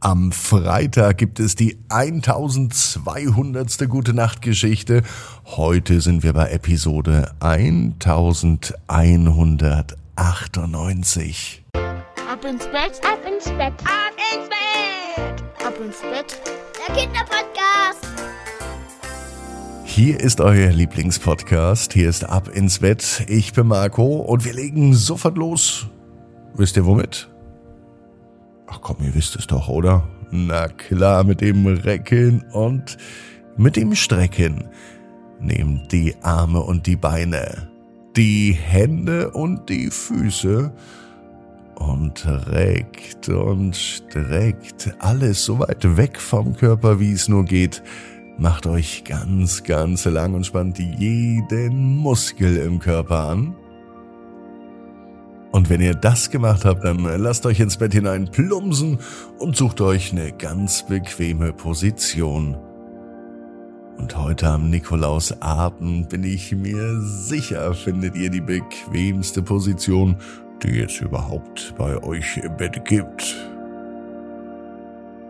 Am Freitag gibt es die 1200. Gute Nacht Geschichte. Heute sind wir bei Episode 1198. Ab ins Bett, ab ins Bett, ab ins Bett, ab ins Bett. Der Kinderpodcast. Hier ist euer Lieblingspodcast. Hier ist Ab ins Bett. Ich bin Marco und wir legen sofort los. Wisst ihr womit? Ach komm, ihr wisst es doch, oder? Na klar, mit dem Recken und mit dem Strecken. Nehmt die Arme und die Beine, die Hände und die Füße und reckt und streckt alles so weit weg vom Körper, wie es nur geht. Macht euch ganz, ganz lang und spannt jeden Muskel im Körper an. Und wenn ihr das gemacht habt, dann lasst euch ins Bett hinein plumpsen und sucht euch eine ganz bequeme Position. Und heute am Nikolausabend bin ich mir sicher, findet ihr die bequemste Position, die es überhaupt bei euch im Bett gibt.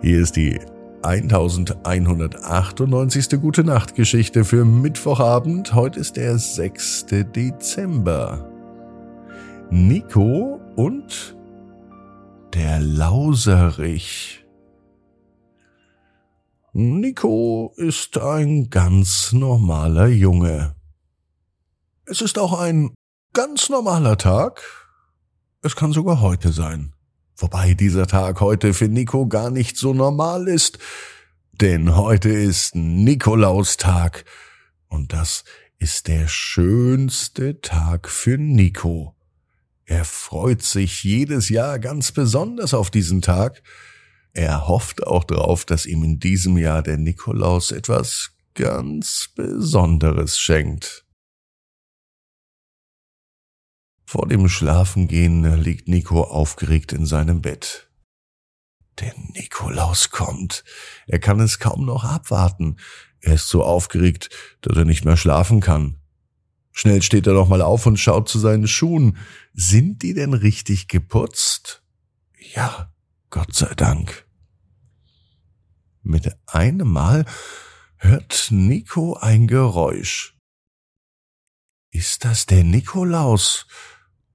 Hier ist die 1198. Gute Nacht Geschichte für Mittwochabend. Heute ist der 6. Dezember. Nico und der Lauserich. Nico ist ein ganz normaler Junge. Es ist auch ein ganz normaler Tag. Es kann sogar heute sein. Wobei dieser Tag heute für Nico gar nicht so normal ist, denn heute ist Nikolaustag und das ist der schönste Tag für Nico. Er freut sich jedes Jahr ganz besonders auf diesen Tag. Er hofft auch darauf, dass ihm in diesem Jahr der Nikolaus etwas ganz Besonderes schenkt. Vor dem Schlafengehen liegt Nico aufgeregt in seinem Bett. Der Nikolaus kommt. Er kann es kaum noch abwarten. Er ist so aufgeregt, dass er nicht mehr schlafen kann. Schnell steht er noch mal auf und schaut zu seinen Schuhen. Sind die denn richtig geputzt? Ja, Gott sei Dank. Mit einem Mal hört Nico ein Geräusch. Ist das der Nikolaus?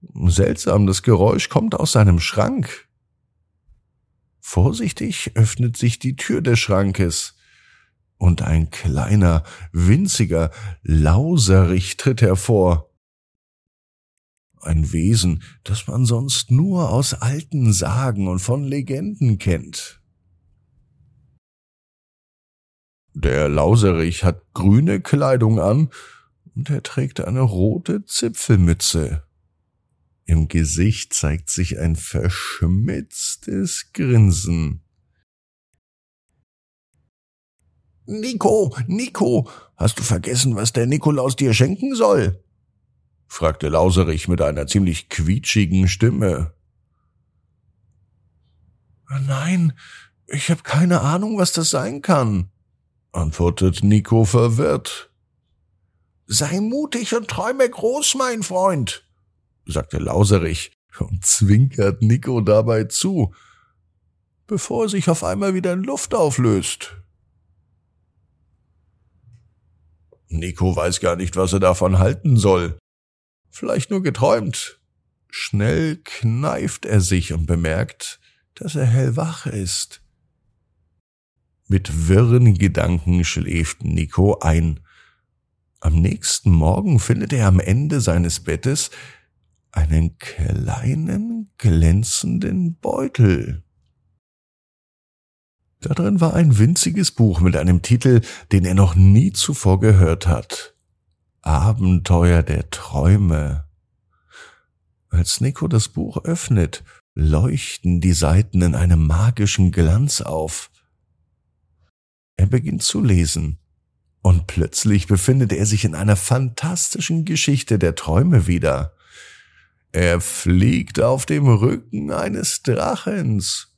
Seltsam, das Geräusch kommt aus seinem Schrank. Vorsichtig öffnet sich die Tür des Schrankes und ein kleiner, winziger Lauserich tritt hervor. Ein Wesen, das man sonst nur aus alten Sagen und von Legenden kennt. Der Lauserich hat grüne Kleidung an und er trägt eine rote Zipfelmütze. Im Gesicht zeigt sich ein verschmitztes Grinsen. Nico, Nico, hast du vergessen, was der Nikolaus dir schenken soll? fragte Lauserich mit einer ziemlich quietschigen Stimme. Nein, ich habe keine Ahnung, was das sein kann, antwortet Nico verwirrt. Sei mutig und träume groß, mein Freund, sagte Lauserich und zwinkert Nico dabei zu, bevor er sich auf einmal wieder in Luft auflöst. Nico weiß gar nicht, was er davon halten soll. Vielleicht nur geträumt. Schnell kneift er sich und bemerkt, dass er hellwach ist. Mit wirren Gedanken schläft Nico ein. Am nächsten Morgen findet er am Ende seines Bettes einen kleinen glänzenden Beutel. Da drin war ein winziges Buch mit einem Titel, den er noch nie zuvor gehört hat. Abenteuer der Träume. Als Nico das Buch öffnet, leuchten die Seiten in einem magischen Glanz auf. Er beginnt zu lesen, und plötzlich befindet er sich in einer fantastischen Geschichte der Träume wieder. Er fliegt auf dem Rücken eines Drachens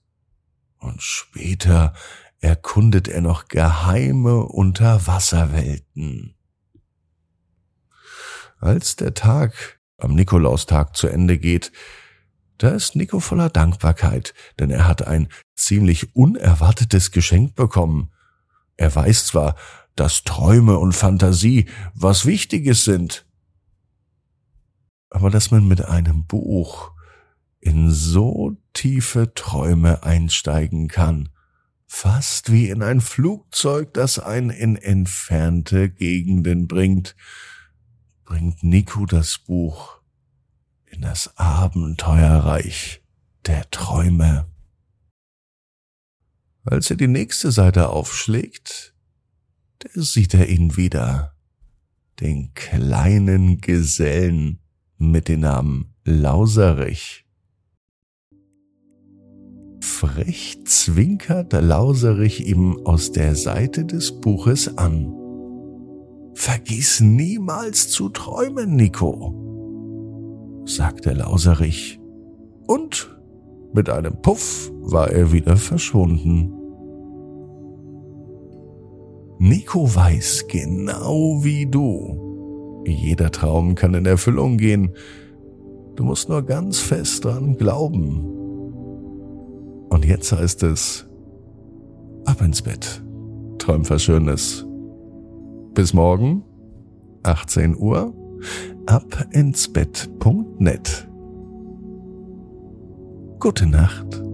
und später erkundet er noch geheime Unterwasserwelten. Als der Tag am Nikolaustag zu Ende geht, Da ist Nico voller Dankbarkeit, denn er hat ein ziemlich unerwartetes Geschenk bekommen. Er weiß zwar, dass Träume und Fantasie was Wichtiges sind, aber dass man mit einem Buch in so tiefe Träume einsteigen kann, fast wie in ein Flugzeug, das einen in entfernte Gegenden bringt, bringt Nico das Buch in das Abenteuerreich der Träume. Als er die nächste Seite aufschlägt, da sieht er ihn wieder, den kleinen Gesellen mit dem Namen Lauserich. Frech zwinkert Lauserich ihm aus der Seite des Buches an. Vergiss niemals zu träumen, Nico, sagte Lauserich. Und mit einem Puff war er wieder verschwunden. Nico weiß genau wie du. Jeder Traum kann in Erfüllung gehen. Du musst nur ganz fest dran glauben. Und jetzt heißt es, ab ins Bett. Träum was Schönes. Bis morgen, 18 Uhr, ab ins Bett.net. Gute Nacht.